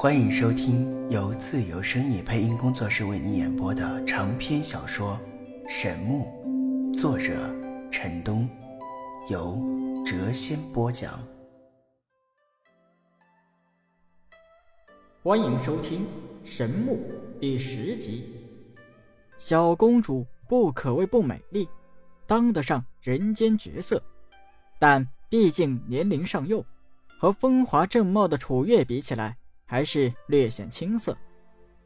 欢迎收听由自由声意配音工作室为你演播的长篇小说《神木》，作者陈东，由谪仙播讲。欢迎收听《神木》第十集。小公主不可谓不美丽，当得上人间绝色，但毕竟年龄尚幼，和风华正茂的楚月比起来。还是略显青涩，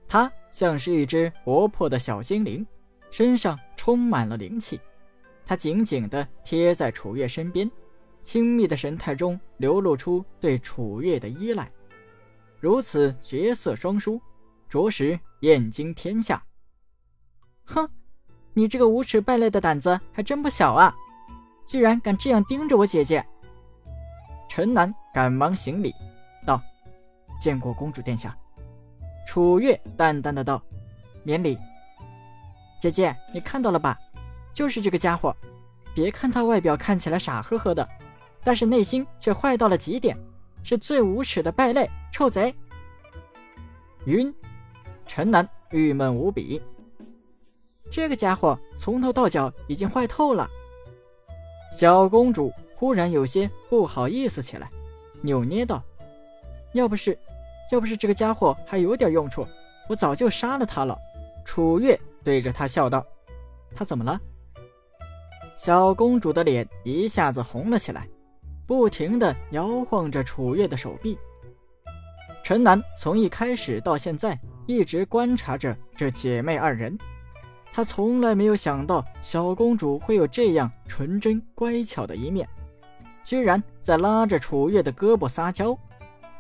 他像是一只活泼的小精灵，身上充满了灵气。他紧紧地贴在楚月身边，亲密的神态中流露出对楚月的依赖。如此绝色双姝，着实艳惊天下。哼，你这个无耻败类的胆子还真不小啊！居然敢这样盯着我姐姐！陈楠赶忙行礼道。见过公主殿下，楚月淡淡的道：“免礼。”姐姐，你看到了吧？就是这个家伙。别看他外表看起来傻呵呵的，但是内心却坏到了极点，是最无耻的败类、臭贼。晕，陈南郁闷无比。这个家伙从头到脚已经坏透了。小公主忽然有些不好意思起来，扭捏道：“要不是……”要不是这个家伙还有点用处，我早就杀了他了。楚月对着他笑道：“他怎么了？”小公主的脸一下子红了起来，不停地摇晃着楚月的手臂。陈南从一开始到现在一直观察着这姐妹二人，他从来没有想到小公主会有这样纯真乖巧的一面，居然在拉着楚月的胳膊撒娇。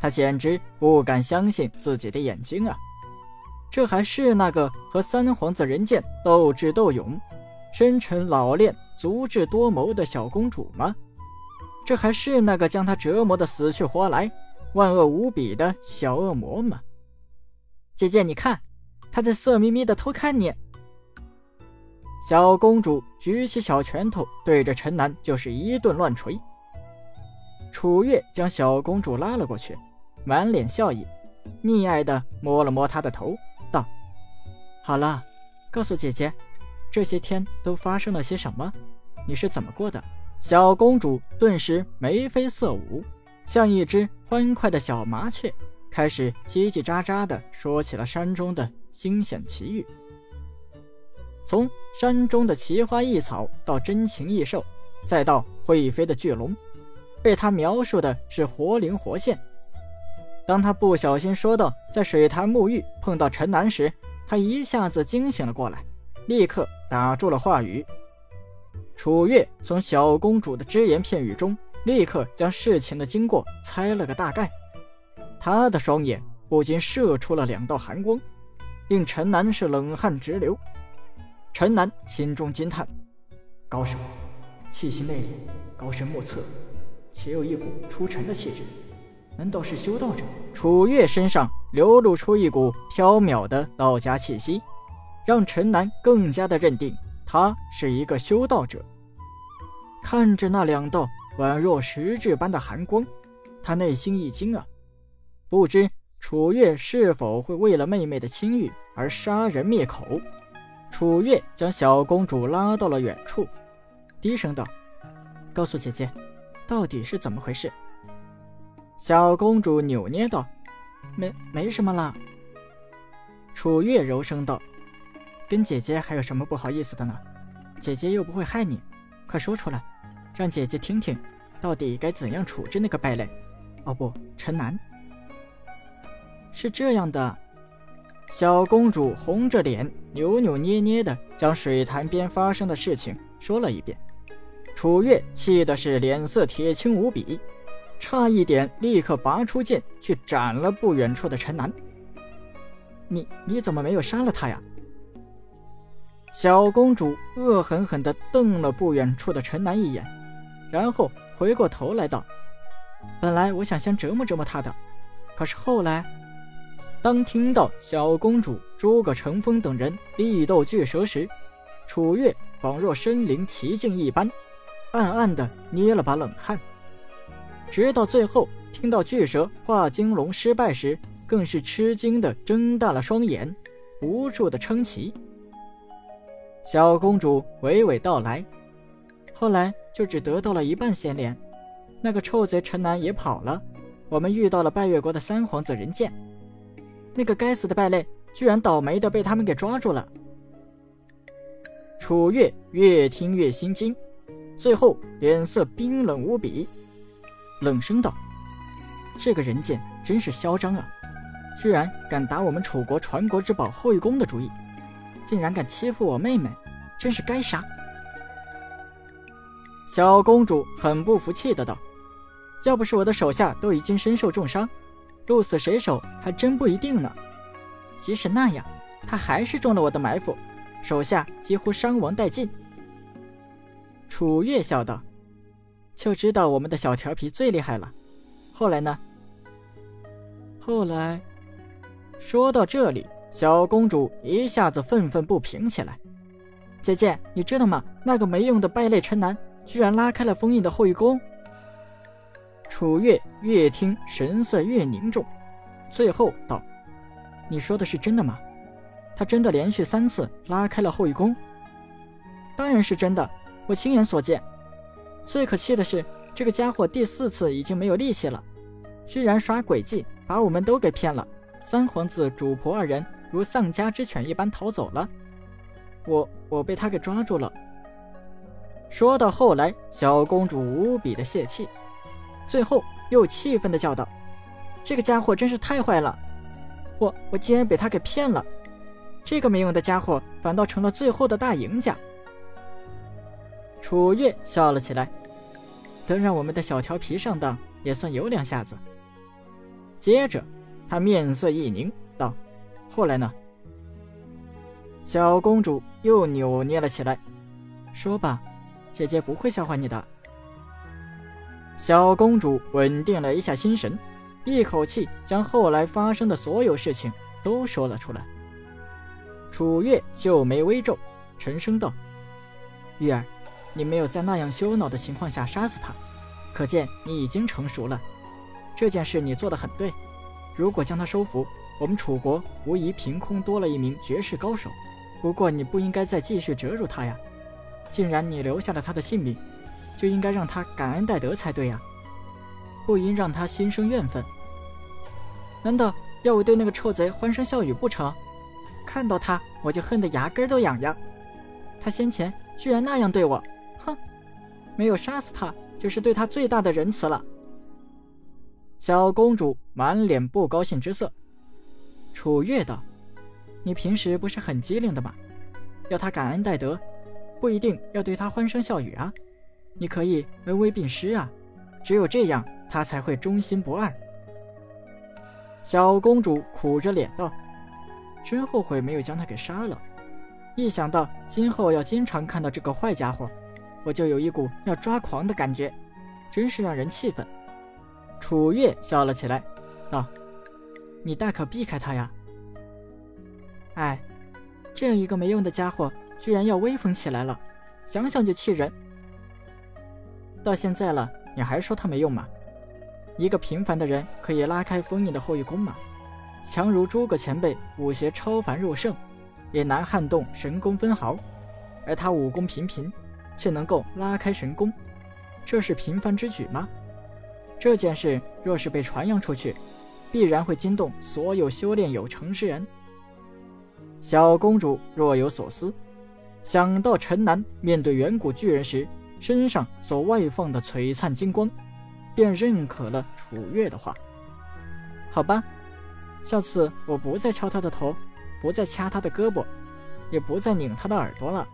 他简直不敢相信自己的眼睛啊！这还是那个和三皇子人剑斗智斗勇、深沉老练、足智多谋的小公主吗？这还是那个将他折磨的死去活来、万恶无比的小恶魔吗？姐姐，你看，他在色眯眯的偷看你。小公主举起小拳头，对着陈南就是一顿乱捶。楚月将小公主拉了过去。满脸笑意，溺爱的摸了摸她的头，道：“好了，告诉姐姐，这些天都发生了些什么？你是怎么过的？”小公主顿时眉飞色舞，像一只欢快的小麻雀，开始叽叽喳喳地说起了山中的惊险奇遇。从山中的奇花异草到珍禽异兽，再到会飞的巨龙，被她描述的是活灵活现。当他不小心说到在水潭沐浴碰到陈南时，他一下子惊醒了过来，立刻打住了话语。楚月从小公主的只言片语中，立刻将事情的经过猜了个大概。他的双眼不禁射出了两道寒光，令陈南是冷汗直流。陈南心中惊叹：高手，气息内敛，高深莫测，且有一股出尘的气质。难道是修道者？楚月身上流露出一股飘渺的道家气息，让陈南更加的认定他是一个修道者。看着那两道宛若实质般的寒光，他内心一惊啊！不知楚月是否会为了妹妹的清誉而杀人灭口？楚月将小公主拉到了远处，低声道：“告诉姐姐，到底是怎么回事？”小公主扭捏道：“没没什么啦。”楚月柔声道：“跟姐姐还有什么不好意思的呢？姐姐又不会害你，快说出来，让姐姐听听，到底该怎样处置那个败类？哦不，陈南。是这样的。”小公主红着脸，扭扭捏捏的将水潭边发生的事情说了一遍。楚月气的是脸色铁青无比。差一点，立刻拔出剑去斩了不远处的陈南。你你怎么没有杀了他呀？小公主恶狠狠地瞪了不远处的陈南一眼，然后回过头来道：“本来我想先折磨折磨他的，可是后来……”当听到小公主、诸葛乘风等人力斗巨蛇时，楚月仿若身临其境一般，暗暗地捏了把冷汗。直到最后听到巨蛇化金龙失败时，更是吃惊的睁大了双眼，不住的称奇。小公主娓娓道来，后来就只得到了一半仙莲，那个臭贼陈南也跑了，我们遇到了拜月国的三皇子人剑，那个该死的败类居然倒霉的被他们给抓住了。楚月越听越心惊，最后脸色冰冷无比，冷声道：“这个人剑真是嚣张啊，居然敢打我们楚国传国之宝后羿弓的主意！”竟然敢欺负我妹妹，真是该杀！小公主很不服气的道：“要不是我的手下都已经身受重伤，鹿死谁手还真不一定呢。即使那样，他还是中了我的埋伏，手下几乎伤亡殆尽。”楚月笑道：“就知道我们的小调皮最厉害了。后来呢？后来，说到这里。”小公主一下子愤愤不平起来。姐姐，你知道吗？那个没用的败类陈南，居然拉开了封印的后羿弓。楚月越听神色越凝重，最后道：“你说的是真的吗？他真的连续三次拉开了后羿弓？”“当然是真的，我亲眼所见。最可气的是，这个家伙第四次已经没有力气了，居然耍诡计，把我们都给骗了。三皇子主仆二人。”如丧家之犬一般逃走了，我我被他给抓住了。说到后来，小公主无比的泄气，最后又气愤的叫道：“这个家伙真是太坏了！我我竟然被他给骗了，这个没用的家伙反倒成了最后的大赢家。”楚月笑了起来，能让我们的小调皮上当，也算有两下子。接着，他面色一凝，道。后来呢？小公主又扭捏了起来，说吧，姐姐不会笑话你的。小公主稳定了一下心神，一口气将后来发生的所有事情都说了出来。楚月秀眉微皱，沉声道：“玉儿，你没有在那样羞恼的情况下杀死他，可见你已经成熟了。这件事你做得很对，如果将他收服。”我们楚国无疑凭空多了一名绝世高手，不过你不应该再继续折辱他呀！既然你留下了他的性命，就应该让他感恩戴德才对呀，不应让他心生怨愤。难道要我对那个臭贼欢声笑语不成？看到他我就恨得牙根都痒痒。他先前居然那样对我，没有杀死他，就是对他最大的仁慈了。小公主满脸不高兴之色。楚月道：“你平时不是很机灵的吗？要他感恩戴德，不一定要对他欢声笑语啊。你可以恩威并施啊，只有这样，他才会忠心不二。”小公主苦着脸道：“真后悔没有将他给杀了。一想到今后要经常看到这个坏家伙，我就有一股要抓狂的感觉，真是让人气愤。”楚月笑了起来，道。你大可避开他呀！哎，这样一个没用的家伙，居然要威风起来了，想想就气人。到现在了，你还说他没用吗？一个平凡的人可以拉开封印的后羿弓吗？强如诸葛前辈武学超凡入圣，也难撼动神功分毫，而他武功平平，却能够拉开神功，这是平凡之举吗？这件事若是被传扬出去，必然会惊动所有修炼有成之人。小公主若有所思，想到陈南面对远古巨人时身上所外放的璀璨金光，便认可了楚月的话。好吧，下次我不再敲他的头，不再掐他的胳膊，也不再拧他的耳朵了。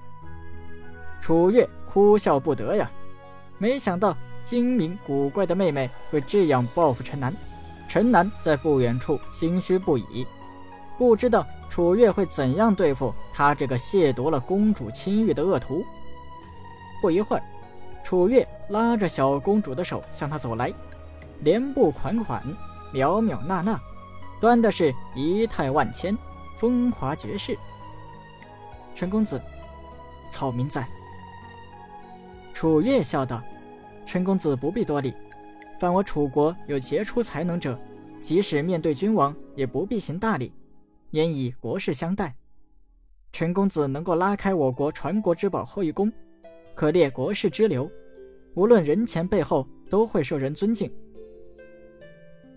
楚月哭笑不得呀，没想到精明古怪的妹妹会这样报复陈南。陈南在不远处心虚不已，不知道楚月会怎样对付他这个亵渎了公主清誉的恶徒。不一会儿，楚月拉着小公主的手向他走来，连步款款，袅袅娜娜，端的是仪态万千，风华绝世。陈公子，草民在。楚月笑道：“陈公子不必多礼。”凡我楚国有杰出才能者，即使面对君王，也不必行大礼，焉以国事相待。陈公子能够拉开我国传国之宝后羿宫，可列国士之流，无论人前背后都会受人尊敬。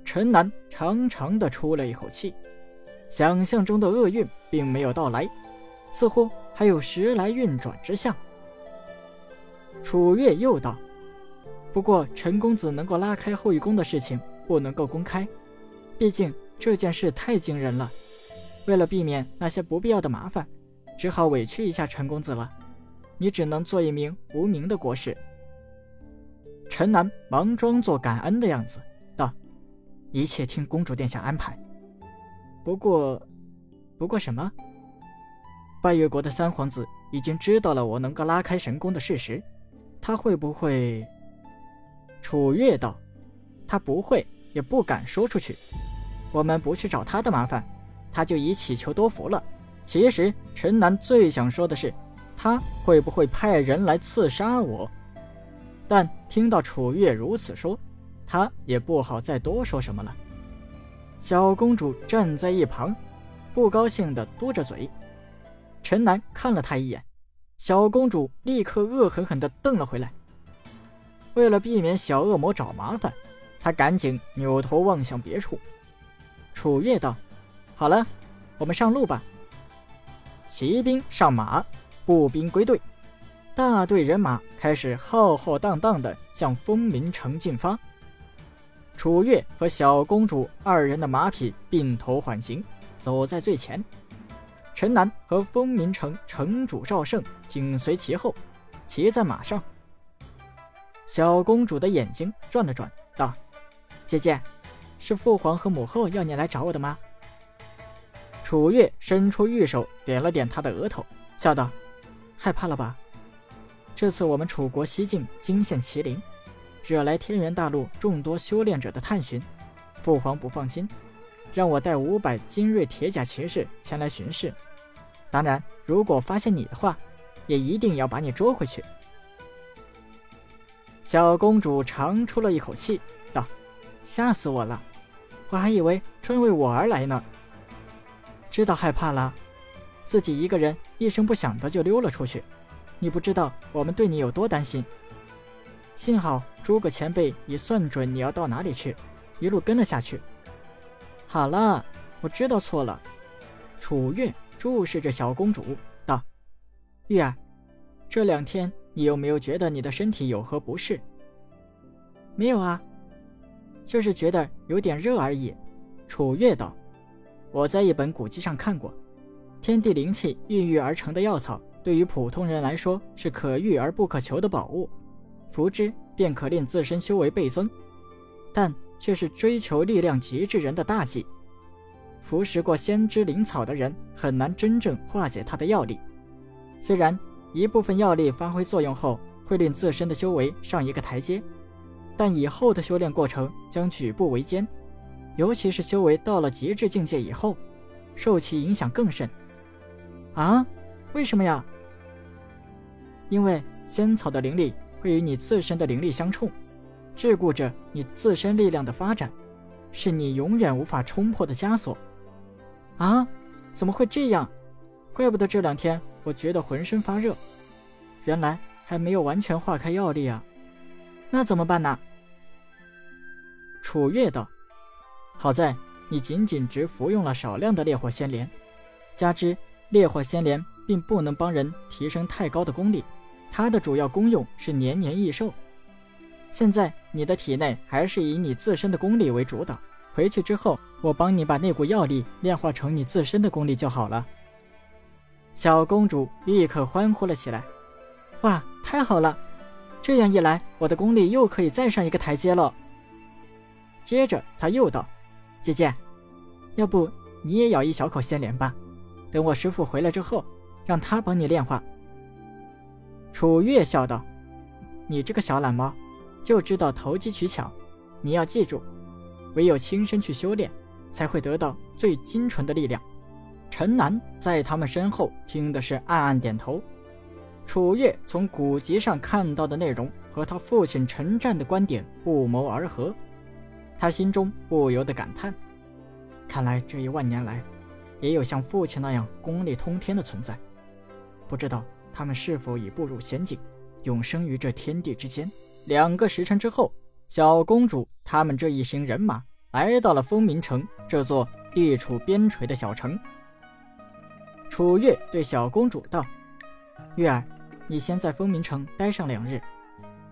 陈南长长的出了一口气，想象中的厄运并没有到来，似乎还有时来运转之象。楚月又道：“不过陈公子能够拉开后羿宫的事情不能够公开，毕竟这件事太惊人了。为了避免那些不必要的麻烦，只好委屈一下陈公子了。你只能做一名无名的国士。”陈南忙装作感恩的样子道：“一切听公主殿下安排。不过，不过什么？拜月国的三皇子已经知道了我能够拉开神宫的事实。”他会不会？楚月道：“他不会，也不敢说出去。我们不去找他的麻烦，他就已祈求多福了。其实陈南最想说的是，他会不会派人来刺杀我？但听到楚月如此说，他也不好再多说什么了。”小公主站在一旁，不高兴的嘟着嘴。陈南看了他一眼。小公主立刻恶狠狠地瞪了回来。为了避免小恶魔找麻烦，她赶紧扭头望向别处。楚月道：“好了，我们上路吧。”骑兵上马，步兵归队，大队人马开始浩浩荡荡地向风鸣城进发。楚月和小公主二人的马匹并头缓行，走在最前。陈南和风鸣城城主赵胜紧随其后，骑在马上。小公主的眼睛转了转，道：“姐姐，是父皇和母后要你来找我的吗？”楚月伸出玉手点了点她的额头，笑道：“害怕了吧？这次我们楚国西境惊现麒麟，惹来天元大陆众多修炼者的探寻，父皇不放心，让我带五百精锐铁甲骑士前来巡视。”当然，如果发现你的话，也一定要把你捉回去。小公主长出了一口气，道：“吓死我了，我还以为春为我而来呢。知道害怕了，自己一个人一声不响的就溜了出去。你不知道我们对你有多担心。幸好诸葛前辈已算准你要到哪里去，一路跟了下去。好了，我知道错了。”楚月。注视着小公主，道：“玉儿，这两天你有没有觉得你的身体有何不适？”“没有啊，就是觉得有点热而已。”楚月道：“我在一本古籍上看过，天地灵气孕育而成的药草，对于普通人来说是可遇而不可求的宝物，服之便可令自身修为倍增，但却是追求力量极致人的大忌。”服食过仙芝灵草的人很难真正化解它的药力。虽然一部分药力发挥作用后会令自身的修为上一个台阶，但以后的修炼过程将举步维艰，尤其是修为到了极致境界以后，受其影响更甚。啊？为什么呀？因为仙草的灵力会与你自身的灵力相冲，桎梏着你自身力量的发展，是你永远无法冲破的枷锁。啊，怎么会这样？怪不得这两天我觉得浑身发热，原来还没有完全化开药力啊！那怎么办呢？楚月道：“好在你仅仅只服用了少量的烈火仙莲，加之烈火仙莲并不能帮人提升太高的功力，它的主要功用是年年益寿。现在你的体内还是以你自身的功力为主导。”回去之后，我帮你把那股药力炼化成你自身的功力就好了。小公主立刻欢呼了起来：“哇，太好了！这样一来，我的功力又可以再上一个台阶了。”接着，她又道：“姐姐，要不你也咬一小口仙莲吧？等我师父回来之后，让他帮你炼化。”楚月笑道：“你这个小懒猫，就知道投机取巧。你要记住。”唯有亲身去修炼，才会得到最精纯的力量。陈南在他们身后听的是暗暗点头。楚月从古籍上看到的内容和他父亲陈战的观点不谋而合，他心中不由得感叹：看来这一万年来，也有像父亲那样功力通天的存在。不知道他们是否已步入仙境，永生于这天地之间。两个时辰之后，小公主他们这一行人马来到了风鸣城这座地处边陲的小城。楚月对小公主道：“月儿，你先在风鸣城待上两日，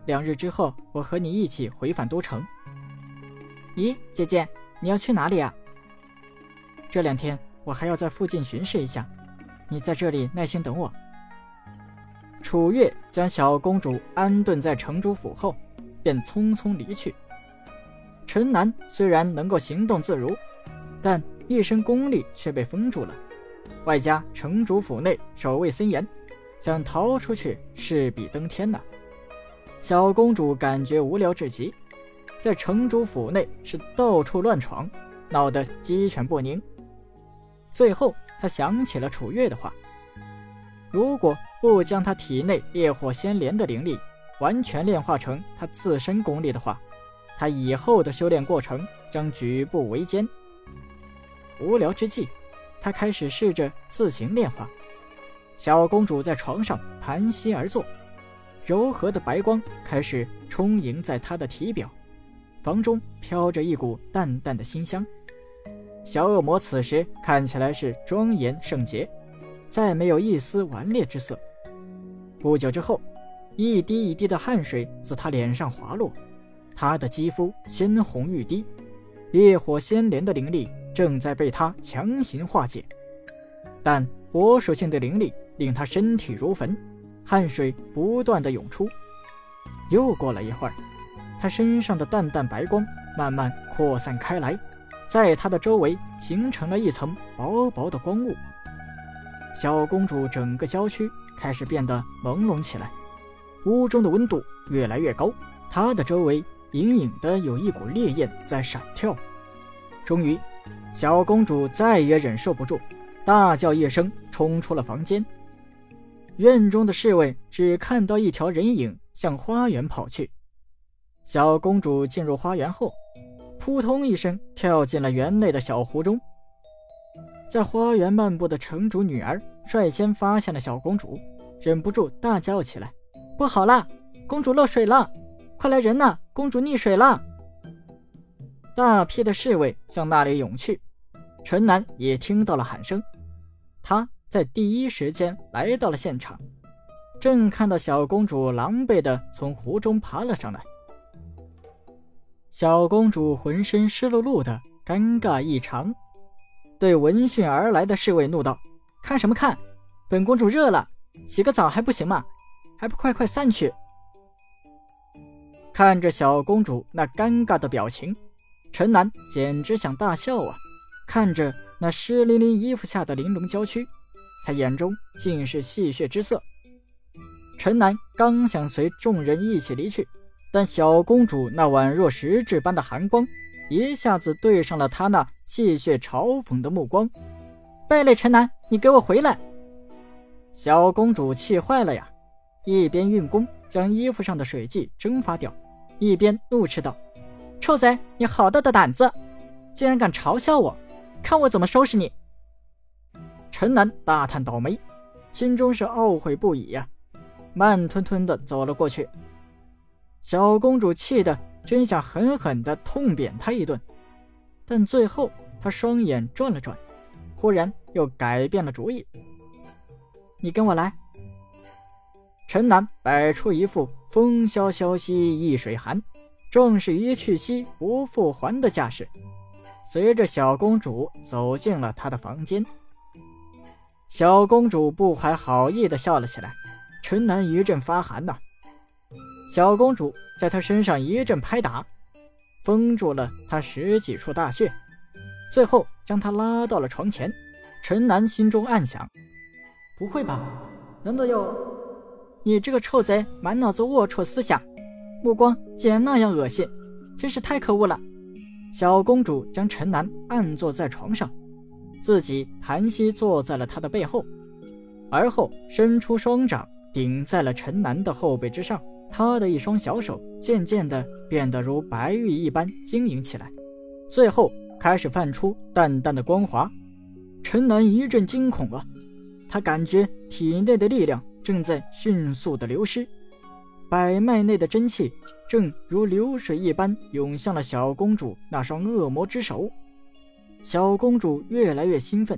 两日之后，我和你一起回返都城。”咦，姐姐，你要去哪里啊？这两天我还要在附近巡视一下，你在这里耐心等我。楚月将小公主安顿在城主府后，便匆匆离去。陈南虽然能够行动自如，但一身功力却被封住了，外加城主府内守卫森严，想逃出去势比登天呐。小公主感觉无聊至极。在城主府内是到处乱闯，闹得鸡犬不宁。最后，他想起了楚月的话：如果不将他体内烈火仙莲的灵力完全炼化成他自身功力的话，他以后的修炼过程将举步维艰。无聊之际，他开始试着自行炼化。小公主在床上盘膝而坐，柔和的白光开始充盈在她的体表。房中飘着一股淡淡的馨香，小恶魔此时看起来是庄严圣洁，再没有一丝顽劣之色。不久之后，一滴一滴的汗水自他脸上滑落，他的肌肤鲜红欲滴，烈火仙莲的灵力正在被他强行化解，但火属性的灵力令他身体如焚，汗水不断的涌出。又过了一会儿。他身上的淡淡白光慢慢扩散开来，在他的周围形成了一层薄薄的光雾。小公主整个娇躯开始变得朦胧起来，屋中的温度越来越高，她的周围隐隐的有一股烈焰在闪跳。终于，小公主再也忍受不住，大叫一声，冲出了房间。院中的侍卫只看到一条人影向花园跑去。小公主进入花园后，扑通一声跳进了园内的小湖中。在花园漫步的城主女儿率先发现了小公主，忍不住大叫起来：“不好了，公主落水了！快来人呐，公主溺水了！”大批的侍卫向那里涌去，陈南也听到了喊声，他在第一时间来到了现场，正看到小公主狼狈地从湖中爬了上来。小公主浑身湿漉漉的，尴尬异常，对闻讯而来的侍卫怒道：“看什么看？本公主热了，洗个澡还不行吗？还不快快散去！”看着小公主那尴尬的表情，陈楠简直想大笑啊！看着那湿淋淋衣服下的玲珑娇躯，他眼中尽是戏谑之色。陈楠刚想随众人一起离去。但小公主那宛若实质般的寒光，一下子对上了他那戏谑嘲讽的目光。败类陈南，你给我回来！小公主气坏了呀，一边运功将衣服上的水迹蒸发掉，一边怒斥道：“臭贼，你好大的胆子，竟然敢嘲笑我！看我怎么收拾你！”陈南大叹倒霉，心中是懊悔不已呀，慢吞吞的走了过去。小公主气得真想狠狠地痛扁他一顿，但最后他双眼转了转，忽然又改变了主意。你跟我来。陈南摆出一副风萧萧兮易水寒，壮士一去兮不复还的架势，随着小公主走进了他的房间。小公主不怀好意地笑了起来，陈南一阵发寒呐。小公主在他身上一阵拍打，封住了他十几处大穴，最后将他拉到了床前。陈南心中暗想：不会吧？难道要……你这个臭贼，满脑子龌龊思想，目光竟然那样恶心，真是太可恶了！小公主将陈南按坐在床上，自己盘膝坐在了他的背后，而后伸出双掌顶在了陈南的后背之上。他的一双小手渐渐地变得如白玉一般晶莹起来。最后开始泛出淡淡的光华。陈南一阵惊恐啊，他感觉体内的力量正在迅速的流失，百脉内的真气正如流水一般涌向了小公主那双恶魔之手。小公主越来越兴奋，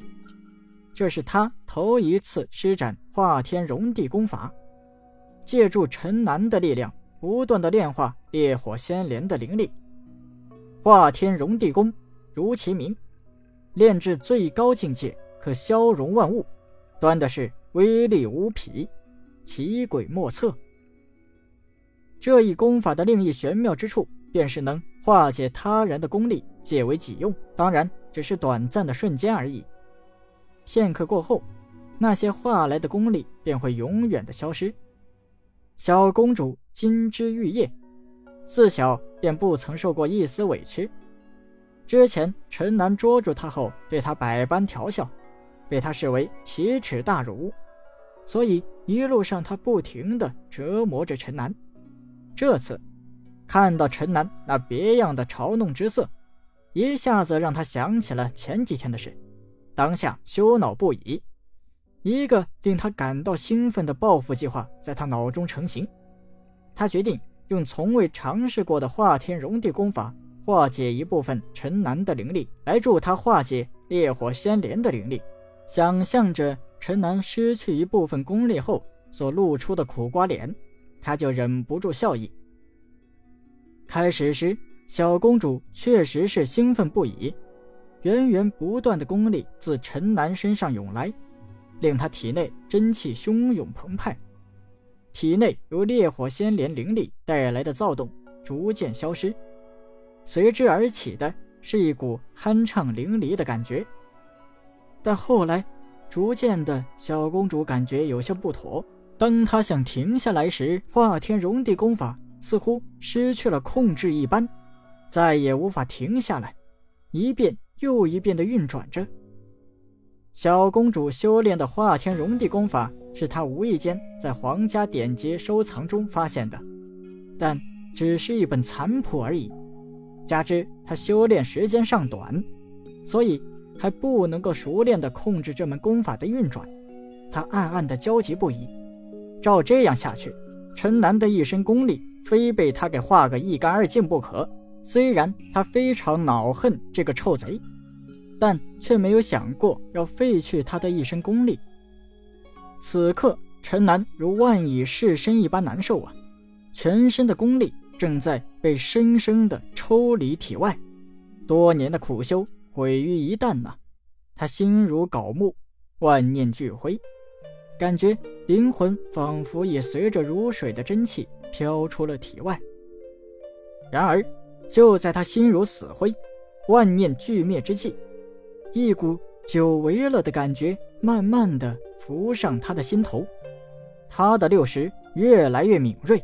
这是她头一次施展化天融地功法，借助陈南的力量，不断的炼化烈火仙莲的灵力。化天融地功，如其名。炼至最高境界，可消融万物，端的是威力无匹，奇诡莫测。这一功法的另一玄妙之处，便是能化解他人的功力，借为己用。当然，只是短暂的瞬间而已。片刻过后，那些化来的功力便会永远的消失。小公主金枝玉叶，自小便不曾受过一丝委屈。之前陈南捉住他后，对他百般调笑，被他视为奇耻大辱，所以一路上他不停的折磨着陈南。这次看到陈南那别样的嘲弄之色，一下子让他想起了前几天的事，当下羞恼不已。一个令他感到兴奋的报复计划在他脑中成型，他决定用从未尝试过的化天融地功法。化解一部分陈南的灵力，来助他化解烈火仙莲的灵力。想象着陈南失去一部分功力后所露出的苦瓜脸，他就忍不住笑意。开始时，小公主确实是兴奋不已，源源不断的功力自陈南身上涌来，令她体内真气汹涌澎湃，体内由烈火仙莲灵力带来的躁动逐渐消失。随之而起的是一股酣畅淋漓的感觉，但后来，逐渐的小公主感觉有些不妥。当她想停下来时，化天融地功法似乎失去了控制一般，再也无法停下来，一遍又一遍的运转着。小公主修炼的化天融地功法是她无意间在皇家典籍收藏中发现的，但只是一本残谱而已。加之他修炼时间尚短，所以还不能够熟练的控制这门功法的运转。他暗暗的焦急不已。照这样下去，陈南的一身功力非被他给化个一干二净不可。虽然他非常恼恨这个臭贼，但却没有想过要废去他的一身功力。此刻，陈南如万蚁噬身一般难受啊，全身的功力。正在被生生的抽离体外，多年的苦修毁于一旦呐！他心如槁木，万念俱灰，感觉灵魂仿佛也随着如水的真气飘出了体外。然而，就在他心如死灰、万念俱灭之际，一股久违了的感觉慢慢的浮上他的心头，他的六识越来越敏锐。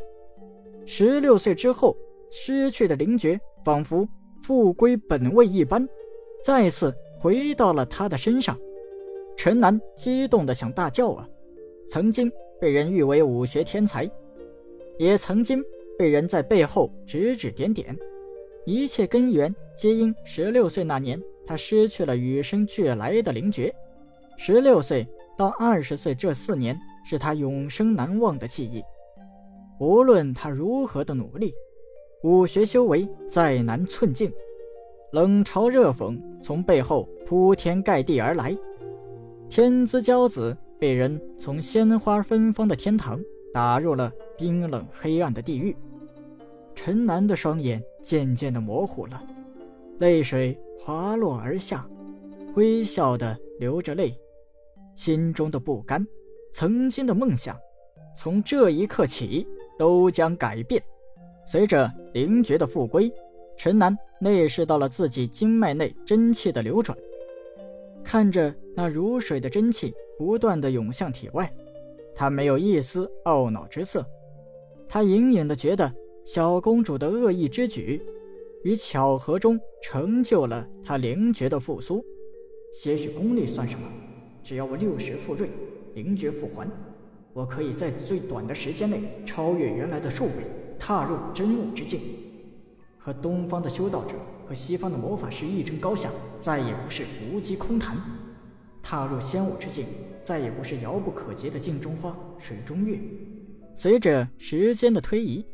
十六岁之后失去的灵觉，仿佛复归本位一般，再次回到了他的身上。陈南激动的想大叫啊！曾经被人誉为武学天才，也曾经被人在背后指指点点，一切根源皆因十六岁那年他失去了与生俱来的灵觉。十六岁到二十岁这四年，是他永生难忘的记忆。无论他如何的努力，武学修为再难寸进，冷嘲热讽从背后铺天盖地而来。天之骄子被人从鲜花芬芳的天堂打入了冰冷黑暗的地狱。陈南的双眼渐渐的模糊了，泪水滑落而下，微笑的流着泪，心中的不甘，曾经的梦想，从这一刻起。都将改变。随着灵觉的复归，陈南内视到了自己经脉内真气的流转，看着那如水的真气不断的涌向体外，他没有一丝懊恼之色。他隐隐的觉得小公主的恶意之举，于巧合中成就了他灵觉的复苏。些许功力算什么？只要我六十复锐，灵觉复还。我可以在最短的时间内超越原来的数倍，踏入真悟之境。和东方的修道者和西方的魔法师一争高下，再也不是无稽空谈。踏入仙武之境，再也不是遥不可及的镜中花、水中月。随着时间的推移，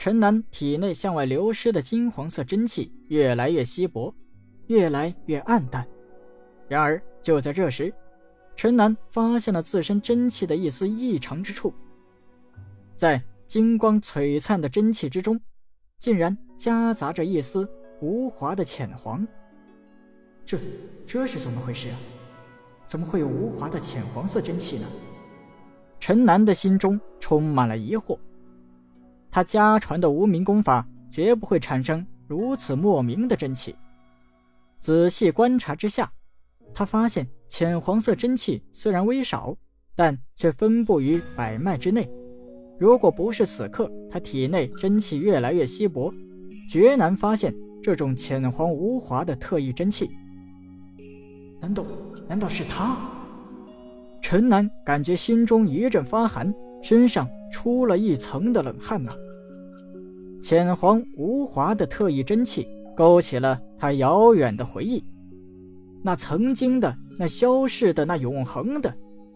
陈南体内向外流失的金黄色真气越来越稀薄，越来越暗淡。然而，就在这时，陈南发现了自身真气的一丝异常之处，在金光璀璨的真气之中，竟然夹杂着一丝无华的浅黄。这这是怎么回事啊？怎么会有无华的浅黄色真气呢？陈南的心中充满了疑惑。他家传的无名功法绝不会产生如此莫名的真气。仔细观察之下，他发现浅黄色真气虽然微少，但却分布于百脉之内。如果不是此刻他体内真气越来越稀薄，绝难发现这种浅黄无华的特异真气。难道难道是他？陈南感觉心中一阵发寒，身上出了一层的冷汗呐。浅黄无华的特异真气勾起了他遥远的回忆，那曾经的、那消逝的、那永恒的、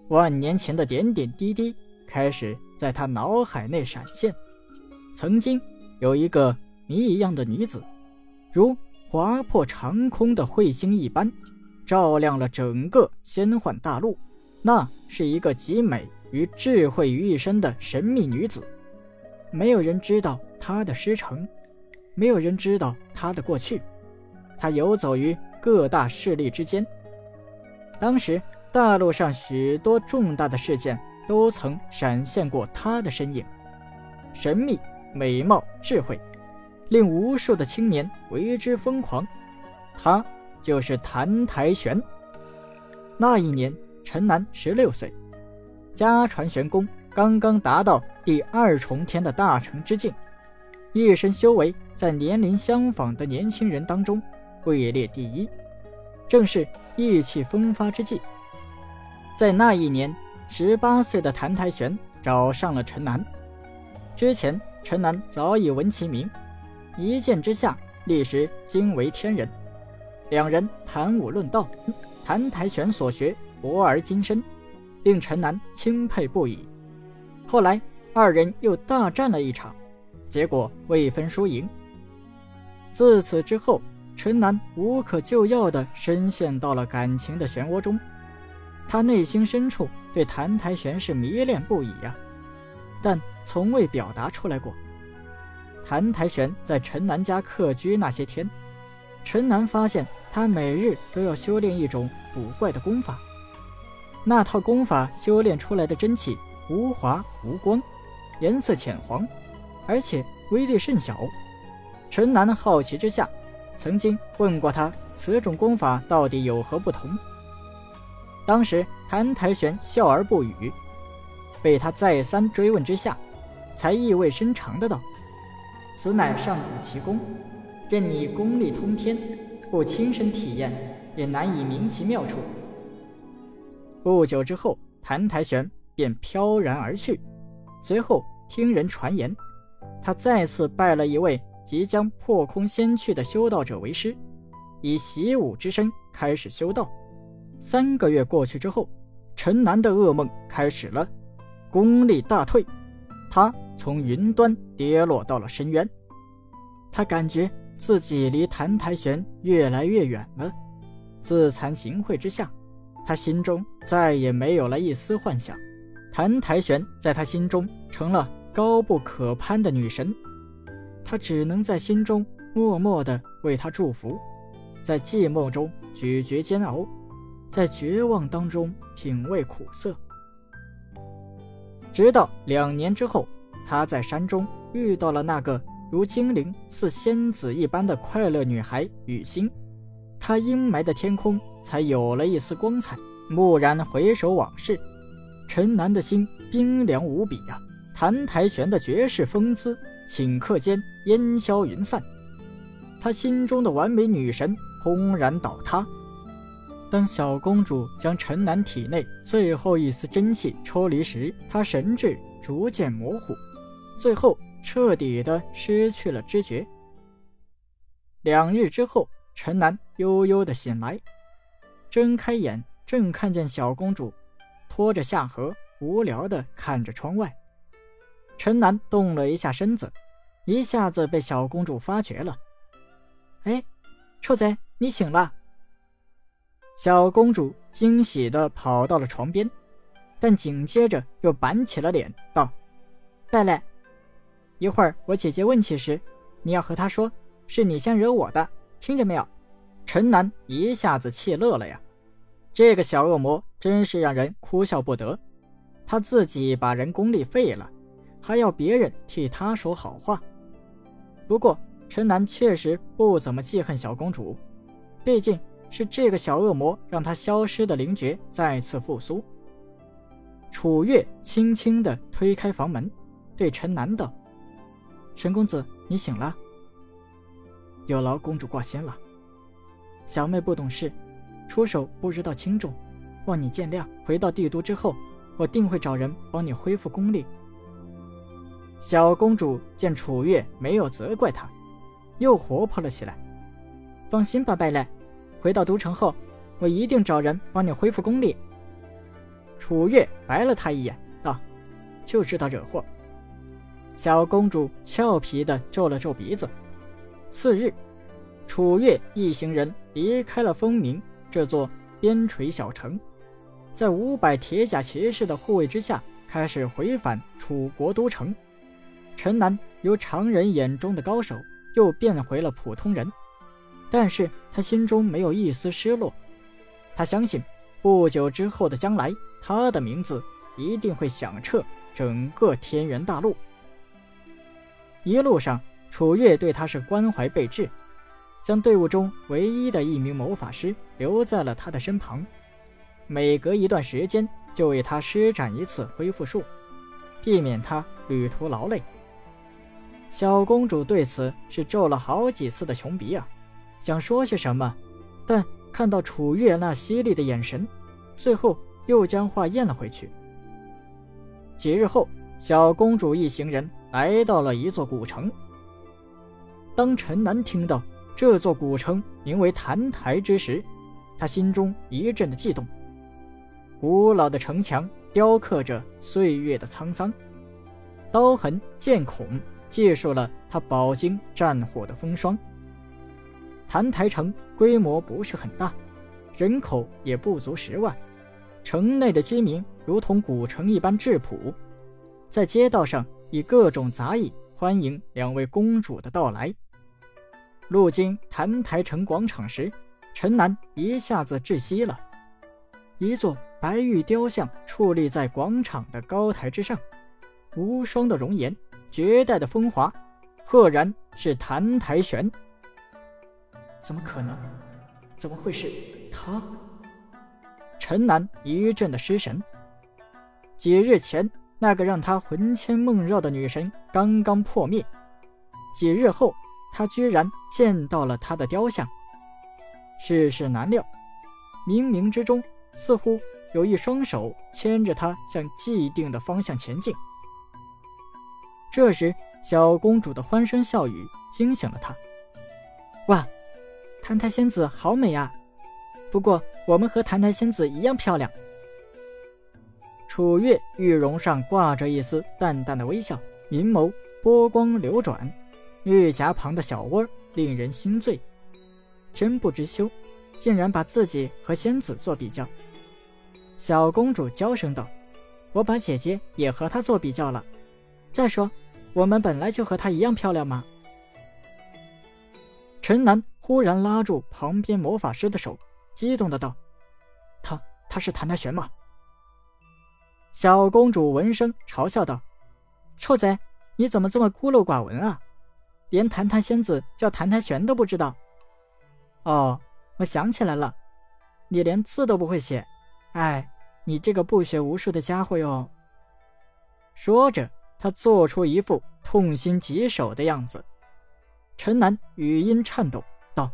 万年前的点点滴滴开始在他脑海内闪现。曾经有一个谜一样的女子，如划破长空的彗星一般，照亮了整个仙幻大陆。那是一个极美与智慧于一身的神秘女子，没有人知道她的师承，没有人知道她的过去。她游走于各大势力之间。当时大陆上许多重大的事件都曾闪现过她的身影，神秘、美貌、智慧，令无数的青年为之疯狂。她就是谭台玄。那一年。陈南十六岁，家传玄功刚刚达到第二重天的大成之境，一身修为在年龄相仿的年轻人当中位列第一，正是意气风发之际。在那一年，十八岁的谭台玄找上了陈南。之前，陈南早已闻其名，一见之下，立时惊为天人。两人谈武论道，谭台玄所学。博而精深，令陈南钦佩不已。后来二人又大战了一场，结果未分输赢。自此之后，陈南无可救药地深陷到了感情的漩涡中。他内心深处对谭台玄是迷恋不已呀，但从未表达出来过。谭台玄在陈南家客居那些天，陈南发现他每日都要修炼一种古怪的功法。那套功法修炼出来的真气无华无光，颜色浅黄，而且威力甚小。陈南好奇之下，曾经问过他此种功法到底有何不同。当时谭台玄笑而不语，被他再三追问之下，才意味深长的道：“此乃上古奇功，任你功力通天，不亲身体验，也难以明其妙处。”不久之后，谭台玄便飘然而去。随后听人传言，他再次拜了一位即将破空仙去的修道者为师，以习武之身开始修道。三个月过去之后，陈南的噩梦开始了，功力大退，他从云端跌落到了深渊。他感觉自己离谭台玄越来越远了，自惭形秽之下。他心中再也没有了一丝幻想，谭台玄在他心中成了高不可攀的女神，他只能在心中默默地为她祝福，在寂寞中咀嚼煎熬，在绝望当中品味苦涩。直到两年之后，他在山中遇到了那个如精灵似仙子一般的快乐女孩雨欣。他阴霾的天空才有了一丝光彩。蓦然回首往事，陈南的心冰凉无比呀。谭台玄的绝世风姿，顷刻间烟消云散。他心中的完美女神轰然倒塌。当小公主将陈南体内最后一丝真气抽离时，他神智逐渐模糊，最后彻底的失去了知觉。两日之后，陈南悠悠的醒来，睁开眼，正看见小公主拖着夏荷，无聊的看着窗外。陈楠动了一下身子，一下子被小公主发觉了。哎，臭贼，你醒了！小公主惊喜的跑到了床边，但紧接着又板起了脸，道：“败类，一会儿我姐姐问起时，你要和她说。”是你先惹我的，听见没有？陈楠一下子气乐了呀！这个小恶魔真是让人哭笑不得。他自己把人功力废了，还要别人替他说好话。不过陈南确实不怎么记恨小公主，毕竟是这个小恶魔让他消失的灵觉再次复苏。楚月轻轻地推开房门，对陈南道：“陈公子，你醒了。”有劳公主挂心了，小妹不懂事，出手不知道轻重，望你见谅。回到帝都之后，我定会找人帮你恢复功力。小公主见楚月没有责怪她，又活泼了起来。放心吧，败类，回到都城后，我一定找人帮你恢复功力。楚月白了他一眼，道：“就知道惹祸。”小公主俏皮的皱了皱鼻子。次日，楚月一行人离开了风鸣这座边陲小城，在五百铁甲骑士的护卫之下，开始回返楚国都城。陈南由常人眼中的高手，又变回了普通人，但是他心中没有一丝失落。他相信，不久之后的将来，他的名字一定会响彻整个天元大陆。一路上。楚月对他是关怀备至，将队伍中唯一的一名魔法师留在了他的身旁，每隔一段时间就为他施展一次恢复术，避免他旅途劳累。小公主对此是皱了好几次的穷鼻啊，想说些什么，但看到楚月那犀利的眼神，最后又将话咽了回去。几日后，小公主一行人来到了一座古城。当陈南听到这座古城名为澹台之时，他心中一阵的悸动。古老的城墙雕刻着岁月的沧桑，刀痕剑孔记述了他饱经战火的风霜。澹台城规模不是很大，人口也不足十万，城内的居民如同古城一般质朴，在街道上以各种杂役欢迎两位公主的到来。路经坛台城广场时，陈南一下子窒息了。一座白玉雕像矗立在广场的高台之上，无双的容颜，绝代的风华，赫然是谭台玄。怎么可能？怎么会是他？陈南一阵的失神。几日前，那个让他魂牵梦绕的女神刚刚破灭，几日后。他居然见到了他的雕像。世事难料，冥冥之中似乎有一双手牵着他向既定的方向前进。这时，小公主的欢声笑语惊醒了他。哇，谭台仙子好美啊！不过我们和谭台仙子一样漂亮。楚月玉容上挂着一丝淡淡的微笑，明眸波光流转。玉颊旁的小窝令人心醉，真不知羞，竟然把自己和仙子做比较。小公主娇声道：“我把姐姐也和她做比较了。再说，我们本来就和她一样漂亮嘛。”陈南忽然拉住旁边魔法师的手，激动的道：“他他是谭太玄吗？”小公主闻声嘲笑道：“臭贼，你怎么这么孤陋寡闻啊？”连谭谭仙子叫谭谭玄都不知道。哦，我想起来了，你连字都不会写，哎，你这个不学无术的家伙哟！说着，他做出一副痛心疾首的样子。陈南语音颤抖道：“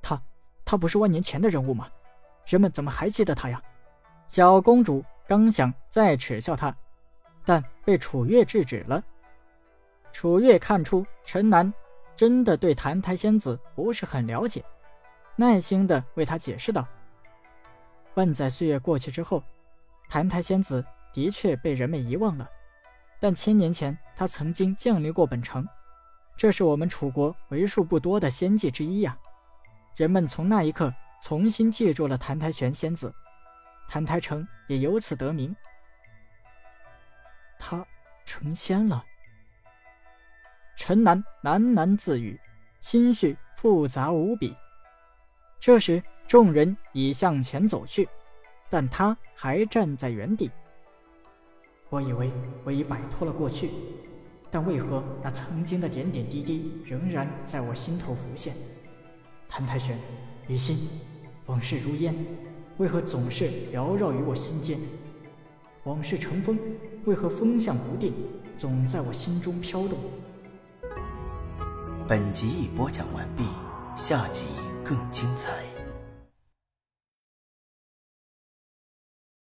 他，他不是万年前的人物吗？人们怎么还记得他呀？”小公主刚想再耻笑他，但被楚月制止了。楚月看出陈南真的对澹台仙子不是很了解，耐心的为他解释道：“万载岁月过去之后，澹台仙子的确被人们遗忘了，但千年前她曾经降临过本城，这是我们楚国为数不多的仙界之一呀。人们从那一刻重新记住了澹台玄仙子，澹台城也由此得名。他成仙了。”陈南喃喃自语，心绪复杂无比。这时，众人已向前走去，但他还站在原地。我以为我已摆脱了过去，但为何那曾经的点点滴滴仍然在我心头浮现？谭太玄，雨欣，往事如烟，为何总是缭绕于我心间？往事成风，为何风向不定，总在我心中飘动？本集已播讲完毕，下集更精彩。